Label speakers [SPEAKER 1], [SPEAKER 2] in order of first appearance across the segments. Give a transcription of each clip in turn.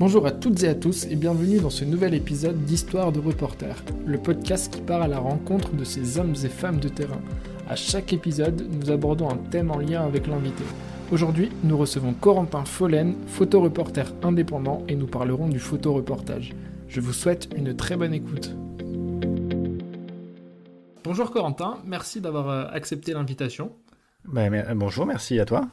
[SPEAKER 1] Bonjour à toutes et à tous et bienvenue dans ce nouvel épisode d'Histoire de reporter, le podcast qui part à la rencontre de ces hommes et femmes de terrain. À chaque épisode, nous abordons un thème en lien avec l'invité. Aujourd'hui, nous recevons Corentin Follen, photoreporter indépendant, et nous parlerons du photoreportage. Je vous souhaite une très bonne écoute. Bonjour Corentin, merci d'avoir euh, accepté l'invitation.
[SPEAKER 2] Ben, bonjour, merci à toi.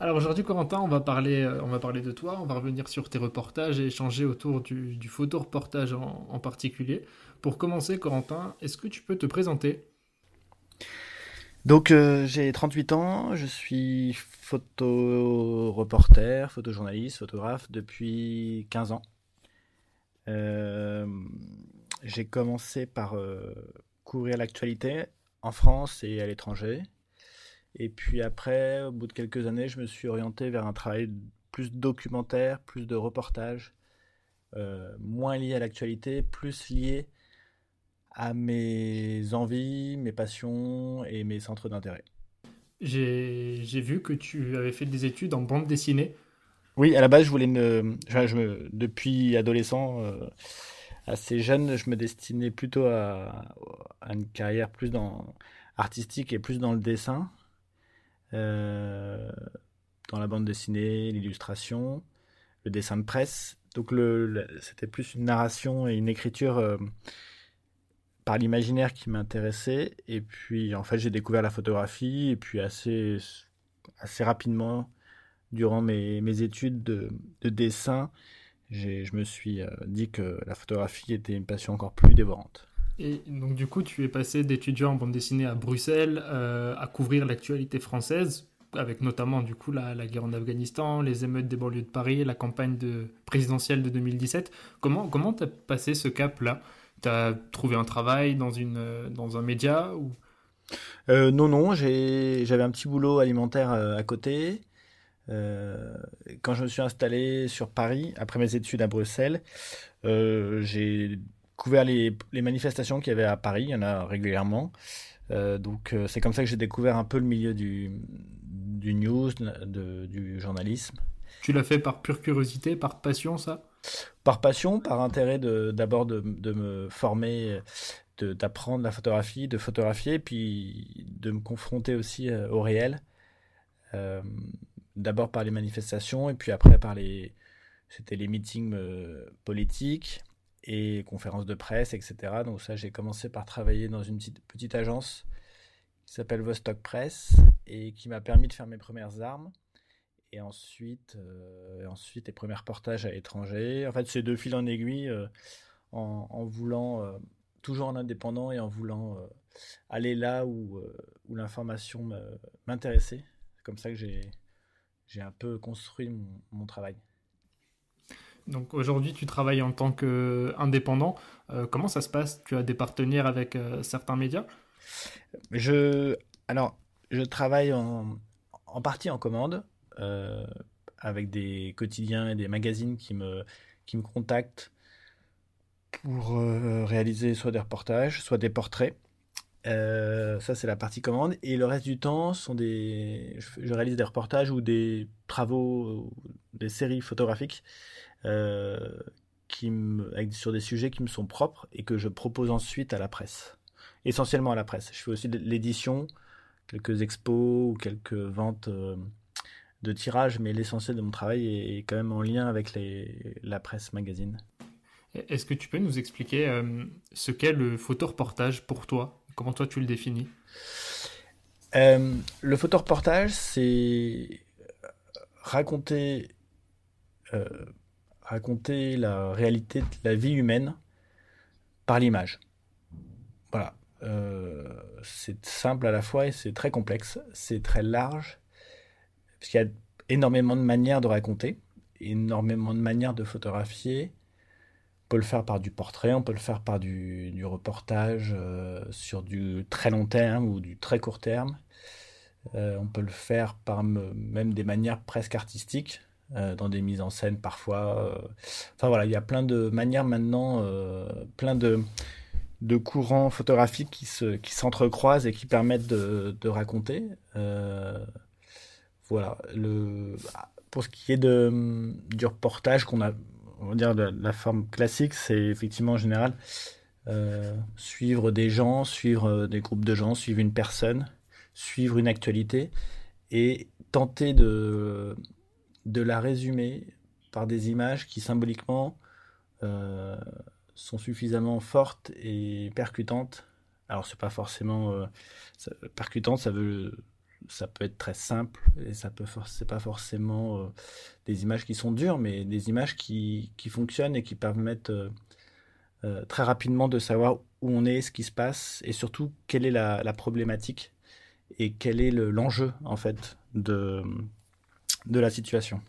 [SPEAKER 1] Alors aujourd'hui, Corentin, on va, parler, euh, on va parler de toi, on va revenir sur tes reportages et échanger autour du, du photoreportage en, particulier. Pour commencer, Corentin, est-ce que tu peux te présenter?
[SPEAKER 2] Donc euh, j'ai 38 ans, je suis photoreporter, photojournaliste, photographe depuis 15 ans. Euh, j'ai commencé par euh, couvrir l'actualité en France et à l'étranger. Et puis après, au bout de quelques années, je me suis orienté vers un travail plus documentaire, plus de reportage, euh, moins lié à l'actualité, plus lié à mes envies, mes passions et mes centres d'intérêt.
[SPEAKER 1] J'ai vu que tu avais fait des études en bande dessinée.
[SPEAKER 2] Oui, à la base, je voulais me. Je, je me depuis adolescent, euh, assez jeune, je me destinais plutôt à, à, une carrière plus dans artistique et plus dans le dessin. Euh, dans la bande dessinée, l'illustration, le dessin de presse. Donc c'était plus une narration et une écriture euh, par l'imaginaire qui m'intéressait. Et puis en fait j'ai découvert la photographie et puis assez, assez rapidement durant mes, études de, de dessin, je me suis euh, dit que la photographie était une passion encore plus dévorante.
[SPEAKER 1] Et donc du coup, tu es passé d'étudiant en bande dessinée à Bruxelles euh, à couvrir l'actualité française, avec notamment du coup la, guerre en Afghanistan, les émeutes des banlieues de Paris, la campagne de, présidentielle de 2017. Comment comment t'as passé ce cap-là? T'as trouvé un travail dans un média
[SPEAKER 2] euh, Non non, j'avais un petit boulot alimentaire euh, à côté. Quand je me suis installé sur Paris après mes études à Bruxelles, j'ai couvert les, les manifestations qu'il y avait à Paris, il y en a régulièrement. Euh, donc euh, c'est comme ça que j'ai découvert un peu le milieu du, du news, de, du journalisme.
[SPEAKER 1] Tu l'as fait par pure curiosité, par passion, ça?
[SPEAKER 2] Par passion, par intérêt d'abord de, de, de, me former, d'apprendre la photographie, de photographier, puis de me confronter aussi euh, au réel. Euh, d'abord par les manifestations, et puis après par les... C'était les meetings euh, politiques et conférences de presse, etc. Donc ça, j'ai commencé par travailler dans une petite, agence qui s'appelle Vostok Press et qui m'a permis de faire mes premières armes. Et ensuite, euh, et ensuite les premiers reportages à l'étranger. En fait, c'est deux fils en aiguille euh, en, en, voulant, euh, toujours en indépendant et en voulant aller là où, où l'information m'intéressait. C'est comme ça que j'ai un peu construit mon travail.
[SPEAKER 1] Donc aujourd'hui, tu travailles en tant qu'indépendant. Euh, comment ça se passe? Tu as des partenaires avec euh, certains médias?
[SPEAKER 2] Je, Alors, je travaille en, partie en commande, euh, avec des quotidiens et des magazines qui me, qui me contactent pour euh, réaliser soit des reportages, soit des portraits. Ça, c'est la partie commande. Et le reste du temps, sont des... je, réalise des reportages ou des travaux, des séries photographiques qui me, avec, sur des sujets qui me sont propres et que je propose ensuite à la presse. Essentiellement à la presse. Je fais aussi de l'édition, quelques expos ou quelques ventes euh, de tirages, mais l'essentiel de mon travail est, est, quand même en lien avec les, la presse magazine.
[SPEAKER 1] Est-ce que tu peux nous expliquer euh, ce qu'est le photoreportage pour toi? Comment toi tu le définis?
[SPEAKER 2] Euh, Le photoreportage, c'est raconter euh, raconter la réalité de la vie humaine par l'image. Voilà. Euh, c'est simple à la fois et c'est très complexe. C'est très large. Parce qu'il y a énormément de manières de raconter, énormément de manières de photographier. On peut le faire par du portrait, on peut le faire par du, reportage euh, sur du très long terme ou du très court terme. Euh, on peut le faire par même des manières presque artistiques euh, dans des mises en scène parfois. Euh, enfin voilà, il y a plein de manières maintenant, euh, plein de, de courants photographiques qui se qui s'entrecroisent et qui permettent de, de raconter. Voilà. Le, pour ce qui est de, du reportage qu'on a on va dire la forme classique, c'est effectivement en général suivre des gens, suivre des groupes de gens, suivre une personne, suivre une actualité et tenter de, de la résumer par des images qui symboliquement euh, sont suffisamment fortes et percutantes. Alors c'est pas forcément euh, percutant, ça veut ça peut être très simple et ça peut c'est pas forcément euh, des images qui sont dures, mais des images qui, qui fonctionnent et qui permettent très rapidement de savoir où on est, ce qui se passe et surtout quelle est la, la problématique et quel est l'enjeu en fait de, de la situation.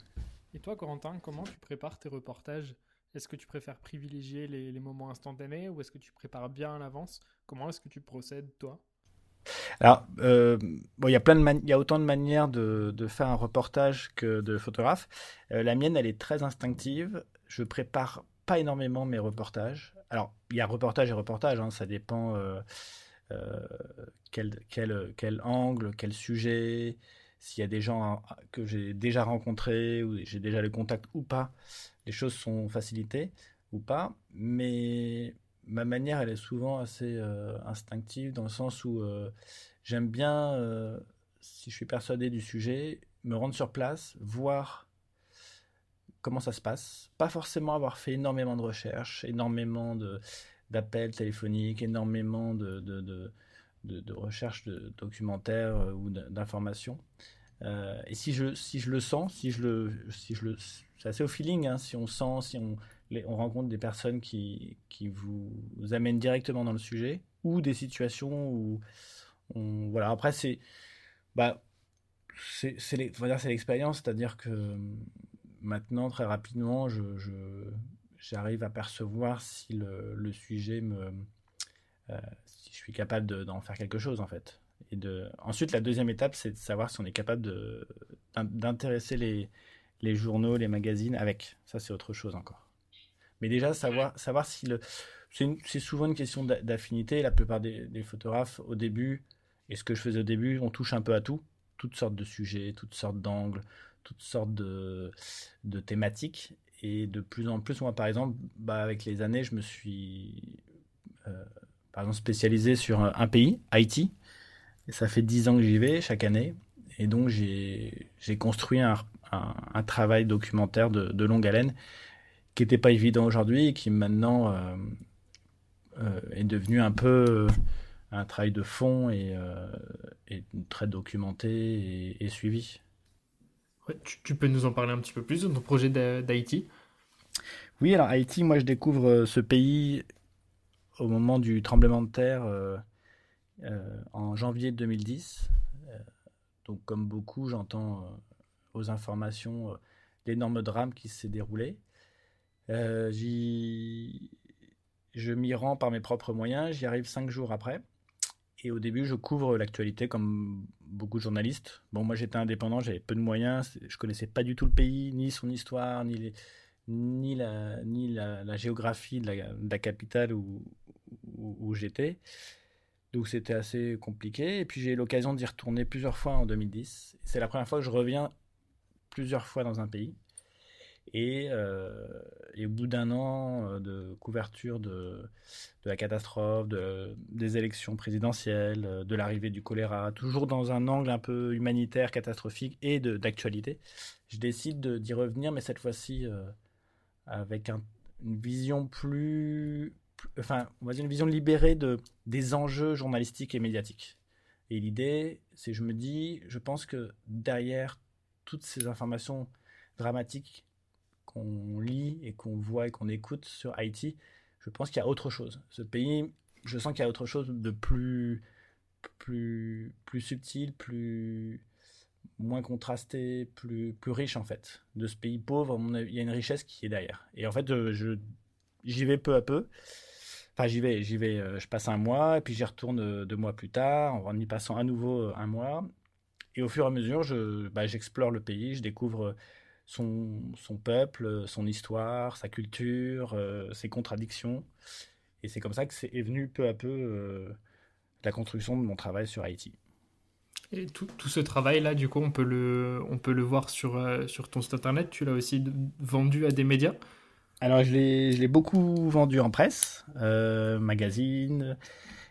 [SPEAKER 1] Et toi, Corentin, comment tu prépares tes reportages? Est-ce que tu préfères privilégier les, les moments instantanés ou est-ce que tu prépares bien à l'avance? Comment est-ce que tu procèdes, toi?
[SPEAKER 2] Alors, euh, bon, il y a plein de il y a autant de manières de, de, faire un reportage que de photographe. Euh, la mienne, elle est très instinctive. Je prépare pas énormément mes reportages. Alors, il y a reportage et reportage, hein, ça dépend euh, quel, quel, quel, angle, quel sujet, s'il y a des gens que j'ai déjà rencontrés ou j'ai déjà le contact ou pas, les choses sont facilitées ou pas. Mais ma manière, elle est souvent assez euh, instinctive dans le sens où euh, j'aime bien, euh, si je suis persuadé du sujet, me rendre sur place, voir comment ça se passe. Pas forcément avoir fait énormément de recherches, énormément d'appels téléphoniques, énormément de de, de recherche de documentaires euh, ou d'informations. Euh, et si je, si je le sens, si je le, si je le, c'est assez au feeling, hein, si on sent, si on, on rencontre des personnes qui, qui vous amènent directement dans le sujet, ou des situations où on, voilà. Après, c'est, bah, c'est, c'est l'expérience, c'est-à-dire que maintenant, très rapidement, je, j'arrive à percevoir si le, sujet me, si je suis capable d'en faire quelque chose en fait. Et de... Ensuite, la deuxième étape, c'est de savoir si on est capable d'intéresser les, les journaux, les magazines avec. Ça, c'est autre chose encore. Mais déjà, savoir, savoir si le. C'est souvent une question d'affinité. La plupart des, photographes, au début, et ce que je faisais au début, on touche un peu à tout. Toutes sortes de sujets, toutes sortes d'angles, toutes sortes de, de, thématiques. Et de plus en plus, moi, par exemple, bah, avec les années, je me suis euh, par exemple spécialisé sur un pays, Haïti. Et ça fait dix ans que j'y vais chaque année. Et donc j'ai construit un, un, travail documentaire de, de, longue haleine qui n'était pas évident aujourd'hui et qui maintenant euh, euh, est devenu un peu euh, un travail de fond et, et très documenté et, suivi.
[SPEAKER 1] tu, tu, peux nous en parler un petit peu plus de ton projet d'Haïti?
[SPEAKER 2] Oui, alors Haïti, moi je découvre ce pays au moment du tremblement de terre euh, euh, en janvier 2010. Euh, donc, comme beaucoup, j'entends aux informations l'énorme drame qui s'est déroulé. je m'y rends par mes propres moyens, j'y arrive cinq jours après. Et au début, je couvre l'actualité comme beaucoup de journalistes. Bon, moi j'étais indépendant, j'avais peu de moyens, je connaissais pas du tout le pays, ni son histoire, ni les, ni la, ni la, géographie de la, capitale où, où, j'étais. Donc c'était assez compliqué. Et puis j'ai eu l'occasion d'y retourner plusieurs fois en 2010. C'est la première fois que je reviens plusieurs fois dans un pays. Et, euh, au bout d'un an euh, de couverture de, de la catastrophe, de, des élections présidentielles, euh, de l'arrivée du choléra, toujours dans un angle un peu humanitaire, catastrophique et d'actualité, je décide d'y revenir, mais cette fois-ci avec une vision plus, enfin, on va dire une vision libérée de, des enjeux journalistiques et médiatiques. Et l'idée, c'est, je me dis, je pense que derrière toutes ces informations dramatiques qu'on lit et qu'on voit et qu'on écoute sur Haïti, je pense qu'il y a autre chose. Ce pays, je sens qu'il y a autre chose de plus, plus, plus subtil, plus, moins contrasté, plus, plus riche en fait. De ce pays pauvre, il y a une richesse qui est derrière. Et en fait, euh, je, j'y vais peu à peu. Enfin, j'y vais, j'y vais, euh, je passe un mois, et puis j'y retourne euh, deux mois plus tard, en y passant à nouveau un mois. Et au fur et à mesure, je, bah, j'explore le pays, je découvre son, son peuple, son histoire, sa culture, ses contradictions. Et c'est comme ça que c'est est venu peu à peu la construction de mon travail sur Haïti.
[SPEAKER 1] Et tout, tout ce travail-là, du coup, on peut le, on peut le voir sur, euh, sur ton site internet. Tu l'as aussi vendu à des médias?
[SPEAKER 2] Alors, je l'ai beaucoup vendu en presse, euh, magazine,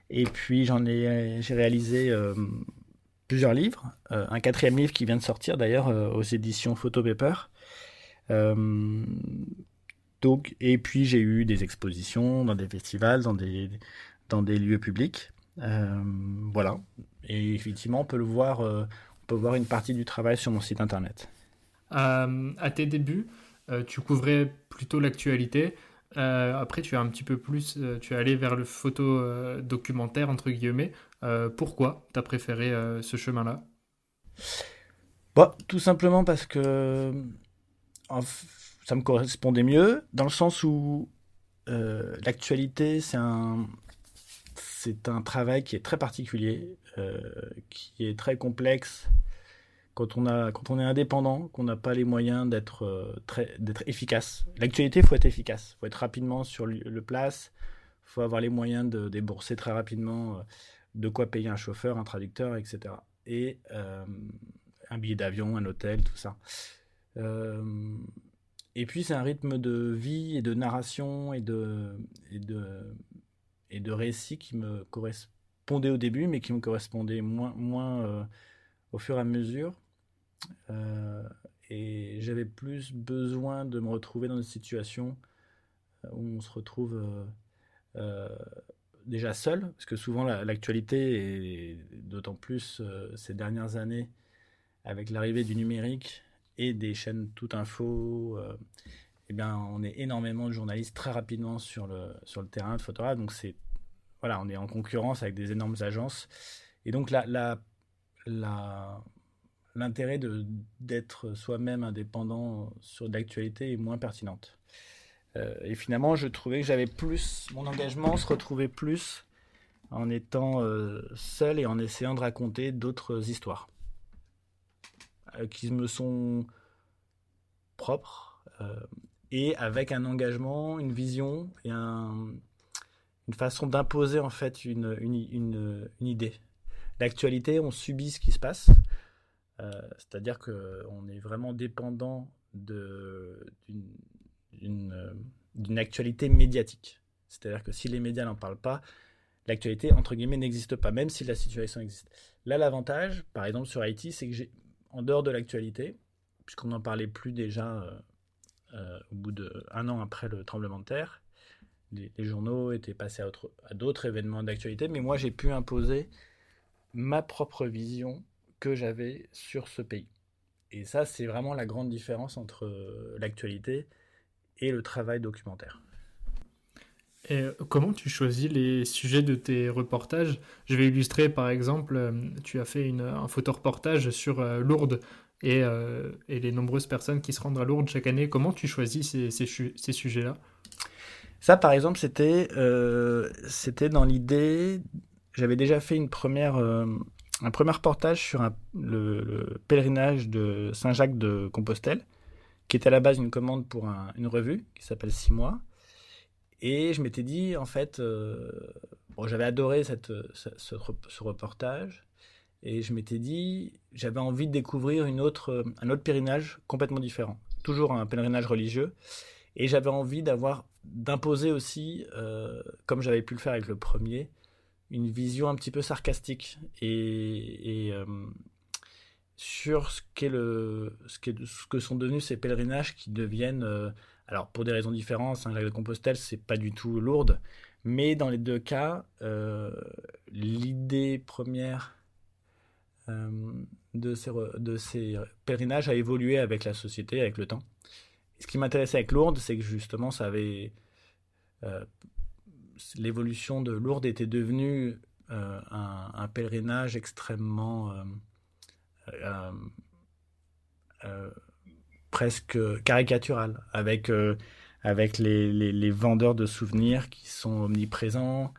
[SPEAKER 2] et puis j'en ai, j'ai réalisé euh, plusieurs livres. Euh, un quatrième livre qui vient de sortir d'ailleurs aux éditions Photo Paper. donc, et puis j'ai eu des expositions dans des festivals, dans des, dans des lieux publics. voilà. Et effectivement, on peut le voir, on peut voir une partie du travail sur mon site internet.
[SPEAKER 1] à tes débuts, euh, tu couvrais plutôt l'actualité. Euh, après, tu as un petit peu plus, euh, tu es allé vers le photo documentaire, entre guillemets. pourquoi tu as préféré ce chemin-là?
[SPEAKER 2] Bah, Tout simplement parce que ça me correspondait mieux, dans le sens où l'actualité, c'est un, c'est un travail qui est très particulier, qui est très complexe, quand on, a, quand on est indépendant, qu'on n'a pas les moyens d'être euh, d'être efficace. L'actualité, il faut être efficace. Il faut être rapidement sur le place. Il faut avoir les moyens de débourser très rapidement euh, de quoi payer un chauffeur, un traducteur, etc. Et euh, un billet d'avion, un hôtel, tout ça. et puis, c'est un rythme de vie et de narration et de, et de, et de récit qui me correspondait au début, mais qui me correspondait moins, moins au fur et à mesure. Euh, et j'avais plus besoin de me retrouver dans une situation euh, où on se retrouve euh, déjà seul, parce que souvent l'actualité, et d'autant plus ces dernières années, avec l'arrivée du numérique et des chaînes tout info, eh bien, on est énormément de journalistes très rapidement sur le, sur le terrain de photographe. Donc, c'est, voilà, on est en concurrence avec des énormes agences. Et donc, la, la, la, l'intérêt d'être soi-même indépendant sur l'actualité est moins pertinente. Euh, et finalement, je trouvais que j'avais plus, mon engagement se retrouvait plus en étant euh, seul et en essayant de raconter d'autres histoires euh, qui me sont propres et avec un engagement, une vision et un, une façon d'imposer en fait une, une, une idée. L'actualité, on subit ce qui se passe. Euh, c'est-à-dire qu'on est vraiment dépendant d'une actualité médiatique. C'est-à-dire que si les médias n'en parlent pas, l'actualité, entre guillemets, n'existe pas, même si la situation existe. Là, l'avantage, par exemple, sur Haïti, c'est que j'ai, en dehors de l'actualité, puisqu'on n'en parlait plus déjà euh, euh, au bout d'un an après le tremblement de terre, les, journaux étaient passés à d'autres événements d'actualité, mais moi, j'ai pu imposer ma propre vision que j'avais sur ce pays. Et ça, c'est vraiment la grande différence entre euh, l'actualité et le travail documentaire.
[SPEAKER 1] Et euh, comment tu choisis les sujets de tes reportages? Je vais illustrer par exemple, euh, tu as fait une, un photoreportage sur Lourdes et, et, les nombreuses personnes qui se rendent à Lourdes chaque année. Comment tu choisis ces, ces, ces sujets-là?
[SPEAKER 2] Ça par exemple, c'était c'était dans l'idée, j'avais déjà fait une première un premier reportage sur le, pèlerinage de Saint-Jacques de Compostelle, qui était à la base une commande pour une revue qui s'appelle Six mois. Et je m'étais dit, en fait, euh, bon, j'avais adoré cette, ce, reportage, et je m'étais dit, j'avais envie de découvrir une autre, un autre pèlerinage complètement différent, toujours un pèlerinage religieux, et j'avais envie d'avoir, d'imposer aussi, euh, comme j'avais pu le faire avec le premier, une vision un petit peu sarcastique et, euh, sur ce, qu'est le, ce, ce, que sont devenus ces pèlerinages qui deviennent, euh, alors pour des raisons différentes, Saint-Jacques-de-Compostelle, c'est pas du tout lourde, mais dans les deux cas, euh, l'idée première de, ces, de ces pèlerinages a évolué avec la société, avec le temps. ce qui m'intéressait avec Lourdes, c'est que justement, ça avait l'évolution de Lourdes était devenue euh, un, pèlerinage extrêmement euh, euh, presque caricatural, avec, avec les, vendeurs de souvenirs qui sont omniprésents,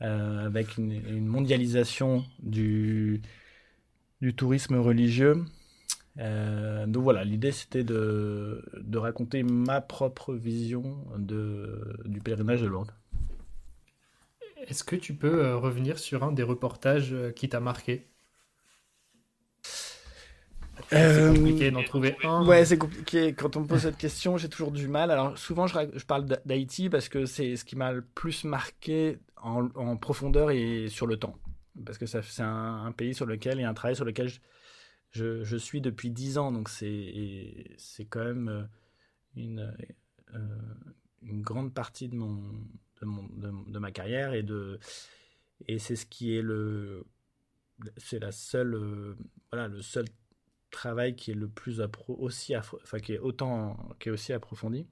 [SPEAKER 2] avec une, mondialisation du, du tourisme religieux. donc voilà, l'idée c'était de, de, raconter ma propre vision de, du pèlerinage de Lourdes.
[SPEAKER 1] Est-ce que tu peux euh, revenir sur un des reportages euh, qui t'a marqué? C'est compliqué d'en trouver un.
[SPEAKER 2] Ouais, c'est compliqué. Quand on me pose cette question, j'ai toujours du mal. Alors souvent, je, je parle d'Haïti parce que c'est ce qui m'a le plus marqué en, en, profondeur et sur le temps. Parce que c'est un, un, pays sur lequel et un travail sur lequel je, je, je suis depuis dix ans. Donc c'est quand même une, une grande partie de mon, de, ma carrière et de et c'est ce qui est le c'est la seule euh, voilà le seul travail qui est le plus aussi enfin qui est autant qui est aussi approfondi.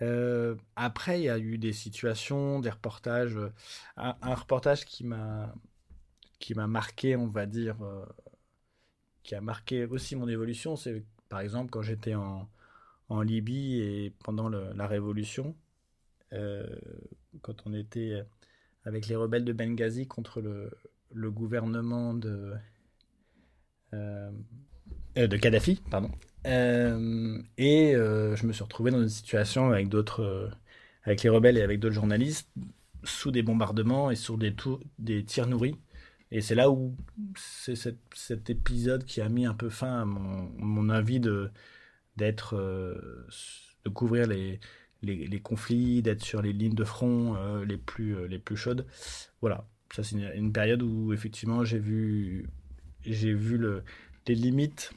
[SPEAKER 2] Euh, après il y a eu des situations des reportages un, reportage qui m'a qui m'a marqué on va dire euh, qui a marqué aussi mon évolution c'est par exemple quand j'étais en en Libye et pendant la révolution, euh, quand on était avec les rebelles de Benghazi contre le, gouvernement de, euh, euh, de Kadhafi, pardon. et je me suis retrouvé dans une situation avec d'autres, avec les rebelles et avec d'autres journalistes, sous des bombardements et sur des, tirs nourris. Et c'est là où c'est cet, épisode qui a mis un peu fin à mon, mon envie de, d'être, euh, de couvrir les, les, conflits, d'être sur les lignes de front euh, les, plus, euh, les plus chaudes. Voilà, ça c'est une, période où effectivement j'ai vu, j'ai vu le, les limites,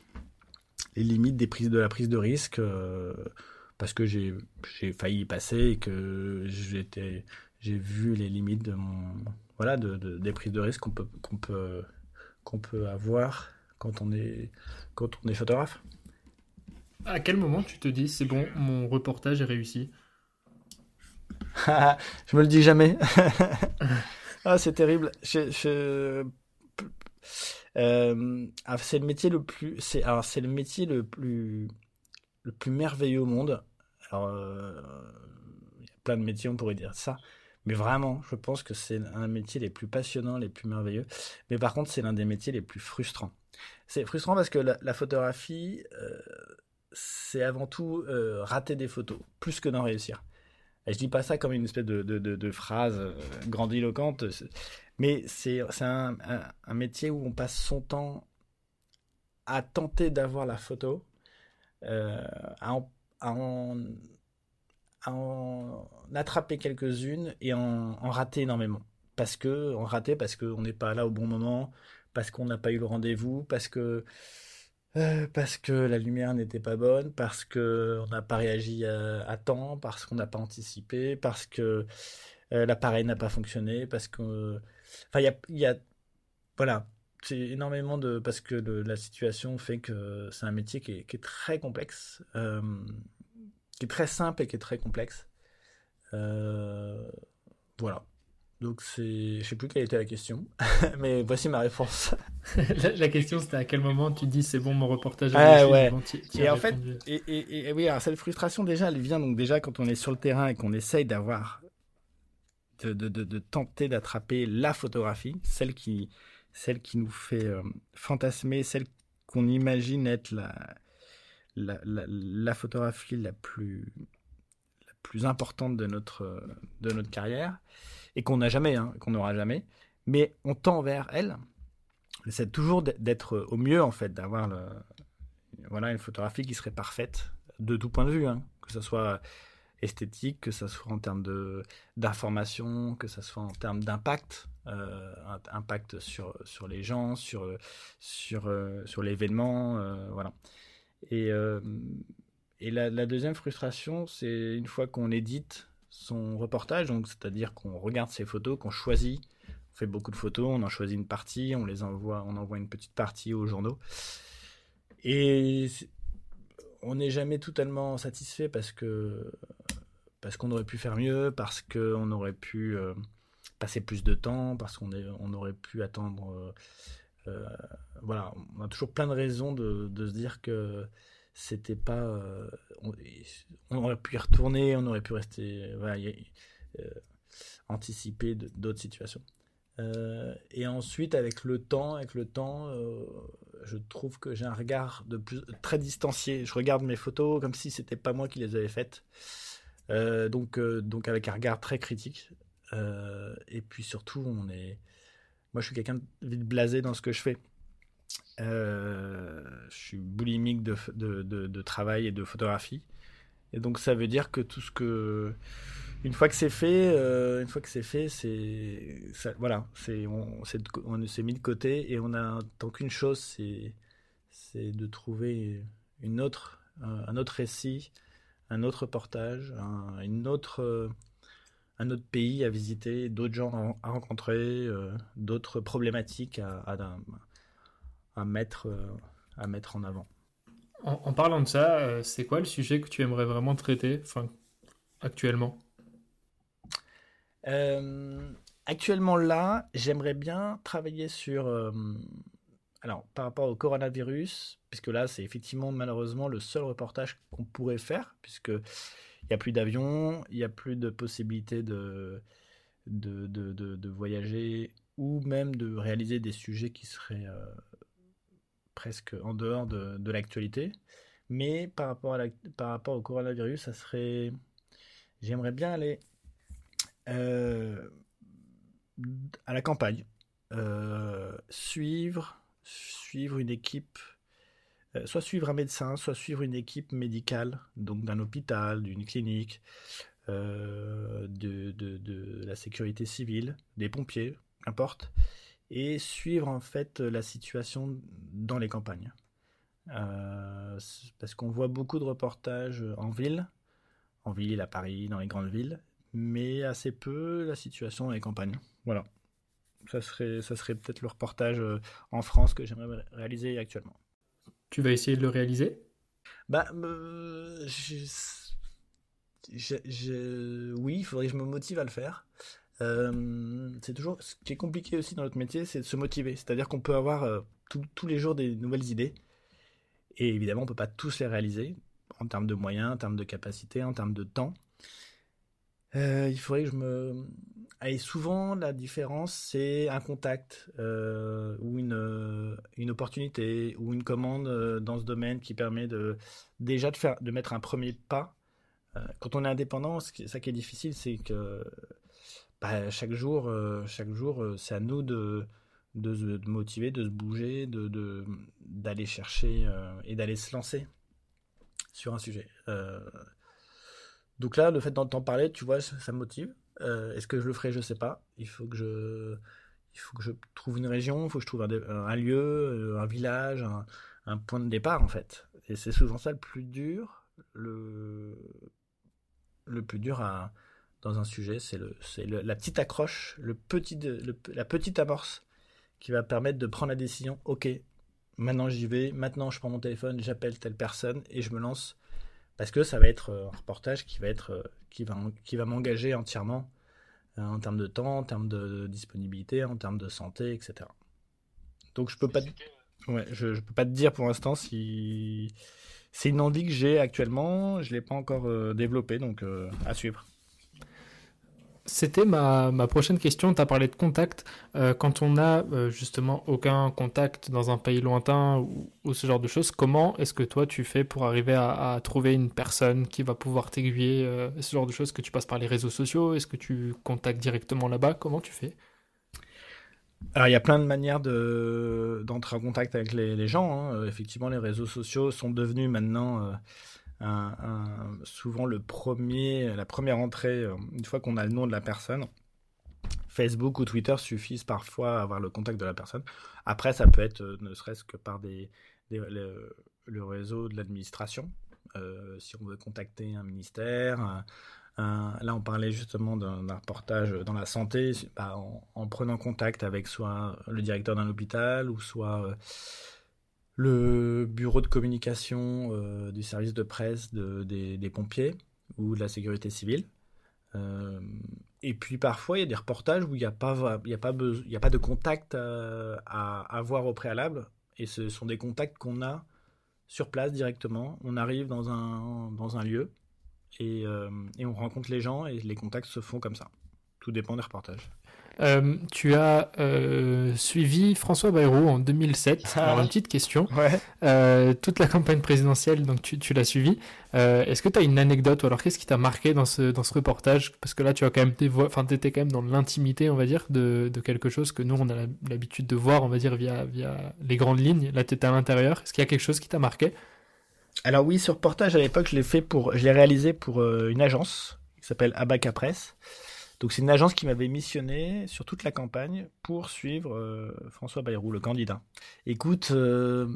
[SPEAKER 2] les limites des prises, de la prise de risque parce que j'ai, j'ai failli y passer et que j'étais, j'ai vu les limites de mon, voilà, de, des prises de risque qu'on peut, qu'on peut, qu'on peut avoir quand on est, quand on est photographe.
[SPEAKER 1] À quel moment tu te dis c'est bon, mon reportage est réussi
[SPEAKER 2] Je me le dis jamais. ah, c'est terrible. Euh, ah, c'est le métier le plus. C'est alors c'est le métier le plus le plus merveilleux au monde. Alors euh, il y a plein de métiers on pourrait dire ça, mais vraiment, je pense que c'est un métier les plus passionnants, les plus merveilleux. Mais par contre, c'est l'un des métiers les plus frustrants. C'est frustrant parce que la, photographie, euh, c'est avant tout euh, rater des photos, plus que d'en réussir. Et je dis pas ça comme une espèce de, phrase euh, grandiloquente, mais c'est un, un, métier où on passe son temps à tenter d'avoir la photo, euh, à, en, à, en, attraper quelques-unes et en, en, rater énormément. Parce que, en rater parce qu'on n'est pas là au bon moment, parce qu'on n'a pas eu le rendez-vous, parce que euh, parce que la lumière n'était pas bonne, parce que on n'a pas réagi à, temps, parce qu'on n'a pas anticipé, parce que euh, l'appareil n'a pas fonctionné, parce que, enfin, il y a, voilà, c'est énormément de, parce que la situation fait que c'est un métier qui est, très complexe, euh, qui est très simple et qui est très complexe. voilà. Donc c'est, je sais plus quelle était la question, mais voici ma réponse.
[SPEAKER 1] la, question c'était à quel moment tu dis c'est bon mon reportage
[SPEAKER 2] ah, ouais. et en fait, et, et, et, oui, alors cette frustration déjà, elle vient donc déjà quand on est sur le terrain et qu'on essaye d'avoir, de, de, de, tenter d'attraper la photographie, celle qui, celle qui nous fait euh, fantasmer, celle qu'on imagine être la, la, la, la, photographie la plus, plus importante de notre, de notre carrière et qu'on n'a jamais, hein, qu'on n'aura jamais, mais on tend vers elle. C'est toujours d'être au mieux en fait, d'avoir voilà une photographie qui serait parfaite de tout point de vue, hein. que ce soit esthétique, que ce soit en termes de d'information, que ce soit en termes d'impact, euh, impact sur sur les gens, sur sur euh, sur l'événement, euh, voilà. Et et la, deuxième frustration, c'est une fois qu'on édite son reportage, donc c'est-à-dire qu'on regarde ses photos, qu'on choisit, on fait beaucoup de photos, on en choisit une partie, on les envoie, on envoie une petite partie aux journaux, et on n'est jamais totalement satisfait parce que parce qu'on aurait pu faire mieux, parce qu'on aurait pu euh, passer plus de temps, parce qu'on on aurait pu attendre. Euh, euh, voilà, on a toujours plein de raisons de se dire que c'était pas. Euh, on, aurait pu y retourner, on aurait pu rester. Euh, anticiper d'autres situations. Euh, et ensuite, avec le temps, avec le temps, je trouve que j'ai un regard de plus, très distancié. Je regarde mes photos comme si c'était pas moi qui les avais faites. donc, donc avec un regard très critique. et puis surtout, on est. Moi, je suis quelqu'un de vite blasé dans ce que je fais. Je suis boulimique de, travail et de photographie. Et donc ça veut dire que tout ce que une fois que c'est fait, euh, une fois que c'est fait, c'est voilà, c'est on, s'est mis de côté et on a tant qu'une chose, c'est de trouver une autre un autre récit, un autre reportage, un, une autre un autre pays à visiter, d'autres gens à rencontrer, euh, d'autres problématiques à, à, à mettre à mettre en avant.
[SPEAKER 1] En, parlant de ça, euh, c'est quoi le sujet que tu aimerais vraiment traiter enfin, actuellement?
[SPEAKER 2] Euh, Actuellement là, j'aimerais bien travailler sur... Euh, alors, par rapport au coronavirus, puisque là, c'est effectivement malheureusement le seul reportage qu'on pourrait faire, puisque il n'y a plus d'avions, il n'y a plus de possibilité de de, de, de, voyager ou même de réaliser des sujets qui seraient presque en dehors de, de l'actualité. Mais par rapport, au coronavirus, ça serait. J'aimerais bien aller euh, à la campagne, euh, suivre, suivre une équipe, euh, soit suivre un médecin, soit suivre une équipe médicale, donc d'un hôpital, d'une clinique, de, la sécurité civile, des pompiers, qu'importe, et suivre en fait la situation dans les campagnes. Euh, parce qu'on voit beaucoup de reportages en ville, en ville, à Paris, dans les grandes villes, mais assez peu la situation dans les campagnes. Voilà. Ça serait, ça serait peut-être le reportage euh, en France que j'aimerais réaliser actuellement.
[SPEAKER 1] Tu vas essayer de le réaliser?
[SPEAKER 2] Bah, euh, oui, il faudrait que je me motive à le faire. Euh, c'est toujours ce qui est compliqué aussi dans notre métier, c'est de se motiver. C'est-à-dire qu'on peut avoir euh, tous les jours des nouvelles idées, et évidemment, on peut pas tous les réaliser en termes de moyens, en termes de capacité, en termes de temps. Euh, il faudrait que je me. Et souvent, la différence, c'est un contact ou une, une opportunité ou une commande dans ce domaine qui permet de déjà de faire de mettre un premier pas. quand on est indépendant, ça qui est difficile, c'est que bah, chaque jour, euh, jour, euh, c'est à nous de, de, de, motiver, de se bouger, d'aller chercher euh, et d'aller se lancer sur un sujet. donc là, le fait d'entendre parler, tu vois, ça, me motive. Est-ce que je le ferai? Je sais pas. Il faut que je, il faut que je trouve une région, il faut que je trouve un, lieu, un village, un, un, point de départ en fait. Et c'est souvent ça le plus dur, le, le plus dur à, dans un sujet, c'est le, c'est la petite accroche, le petit, la petite amorce qui va permettre de prendre la décision. Ok, maintenant j'y vais, maintenant je prends mon téléphone, j'appelle telle personne et je me lance parce que ça va être euh, un reportage qui va être, euh, qui va, qui va m'engager entièrement euh, en termes de temps, en termes de, disponibilité, en termes de santé, etc. Donc je peux pas, ouais, je, je, peux pas te dire pour l'instant si c'est une envie que j'ai actuellement. Je l'ai pas encore développée, donc à suivre.
[SPEAKER 1] C'était ma, ma, prochaine question. Tu as parlé de contact. Euh, quand on n'a euh, justement aucun contact dans un pays lointain ou, ce genre de choses, comment est-ce que toi tu fais pour arriver à, trouver une personne qui va pouvoir t'aiguiller euh, Ce genre de choses? Que tu passes par les réseaux sociaux? Est-ce que tu contactes directement là-bas? Comment tu fais?
[SPEAKER 2] Alors il y a plein de manières d'entrer en contact avec les, gens. Hein. Effectivement, les réseaux sociaux sont devenus maintenant souvent le premier, la première entrée, euh, une fois qu'on a le nom de la personne. Facebook ou Twitter suffisent parfois à avoir le contact de la personne. Après, ça peut être euh, ne serait-ce que par le, réseau de l'administration. Euh, si on veut contacter un ministère, là, on parlait justement d'un reportage dans la santé, bah, en, en, prenant contact avec soit le directeur d'un hôpital ou soit le bureau de communication euh, du service de presse des, pompiers ou de la sécurité civile. Euh, et puis parfois, il y a des reportages où il n'y a, pas, a, a pas de contact euh, à, avoir au préalable. Et ce sont des contacts qu'on a sur place directement. On arrive dans un, dans un lieu et, et, on rencontre les gens et les contacts se font comme ça. Tout dépend des reportages.
[SPEAKER 1] Euh, tu as euh, suivi François Bayrou en 2007.
[SPEAKER 2] Ah.
[SPEAKER 1] Alors, une petite question.
[SPEAKER 2] Ouais.
[SPEAKER 1] Euh, toute la campagne présidentielle, donc tu, tu l'as suivi. Est-ce que tu as une anecdote ou alors qu'est-ce qui t'a marqué dans ce, dans ce reportage? Parce que là, tu as quand même enfin, étais quand même dans l'intimité, on va dire, de, de quelque chose que nous, on a l'habitude de voir, on va dire, via, via les grandes lignes. Là, tu étais à l'intérieur. Est-ce qu'il y a quelque chose qui t'a marqué?
[SPEAKER 2] Alors oui, ce reportage à l'époque, je l'ai fait pour, je l'ai réalisé pour une agence qui s'appelle Abaca Press. Donc c'est une agence qui m'avait missionné sur toute la campagne pour suivre euh, François Bayrou, le candidat. Écoute, euh,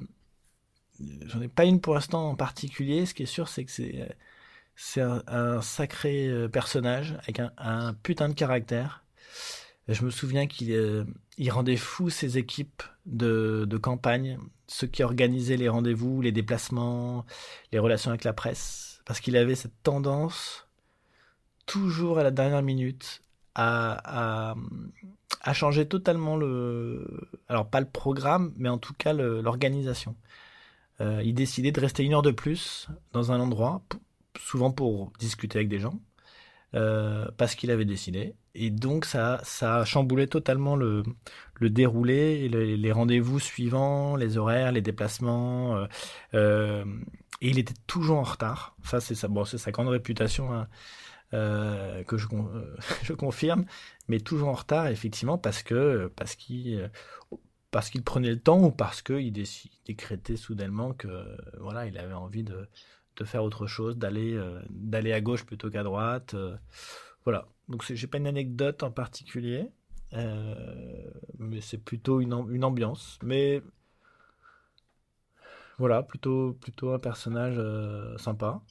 [SPEAKER 2] j'en ai pas une pour l'instant en particulier. Ce qui est sûr, c'est que c'est un, sacré euh, personnage avec un, putain de caractère. Je me souviens qu'il euh, rendait fou ses équipes de, de campagne, ceux qui organisaient les rendez-vous, les déplacements, les relations avec la presse, parce qu'il avait cette tendance, toujours à la dernière minute, à, à, changer totalement le... Alors pas le programme, mais en tout cas l'organisation. Euh, il décidait de rester une heure de plus dans un endroit, souvent pour discuter avec des gens, euh, parce qu'il avait décidé. Et donc ça, ça a chamboulé totalement le, déroulé, les rendez-vous suivants, les horaires, les déplacements. euh, et il était toujours en retard. Ça, c'est sa, bon, c'est sa grande réputation hein, euh, que euh, je confirme, mais toujours en retard, effectivement, parce que parce qu'il euh, parce qu'il prenait le temps ou parce qu'il décrétait soudainement que voilà, il avait envie de, de faire autre chose, d'aller d'aller à gauche plutôt qu'à droite. euh, voilà. Donc j'ai pas une anecdote en particulier, mais c'est plutôt une, une ambiance. Mais voilà, plutôt plutôt un personnage sympa.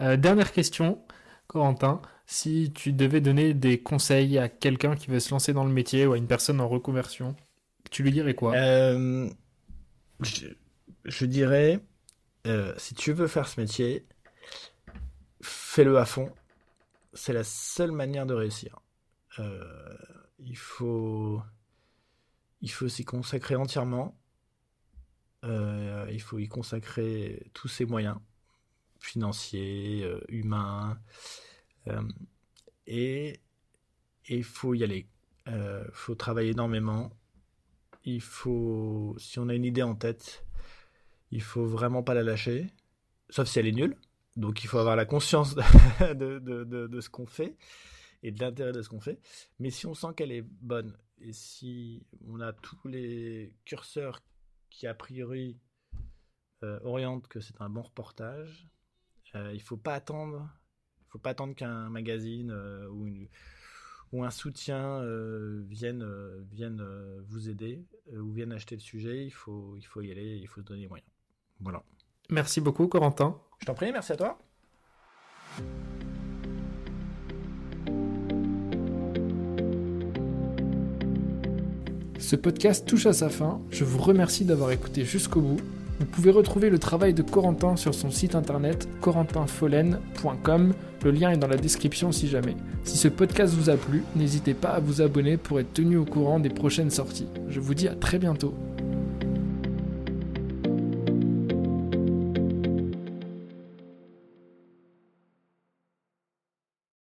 [SPEAKER 1] Dernière question, Corentin. Si tu devais donner des conseils à quelqu'un qui veut se lancer dans le métier ou à une personne en reconversion, tu lui dirais quoi?
[SPEAKER 2] Euh, je, dirais, euh, si tu veux faire ce métier, fais-le à fond. C'est la seule manière de réussir. Euh, il faut, il faut s'y consacrer entièrement. Il faut y consacrer tous ses moyens financiers, euh, humains, euh, et il faut y aller. Euh, faut travailler énormément il faut, si on a une idée en tête, il faut vraiment pas la lâcher, sauf si elle est nulle. Donc il faut avoir la conscience de ce qu'on fait et de l'intérêt de ce qu'on fait. Mais si on sent qu'elle est bonne et si on a tous les curseurs qui a priori euh, orientent que c'est un bon reportage, euh, il faut pas attendre. Il faut pas attendre qu'un magazine euh, ou une, ou un soutien euh, vienne, vienne vous aider ou vienne acheter le sujet, il faut, il faut y aller, il faut se donner les moyens. Voilà.
[SPEAKER 1] Merci beaucoup, Corentin.
[SPEAKER 2] Je t'en prie, merci à toi.
[SPEAKER 1] Ce podcast touche à sa fin. Je vous remercie d'avoir écouté jusqu'au bout. Vous pouvez retrouver le travail de Corentin sur son site internet corentinfollen.com. Le lien est dans la description si jamais. Si ce podcast vous a plu, n'hésitez pas à vous abonner pour être tenu au courant des prochaines sorties. Je vous dis à très bientôt.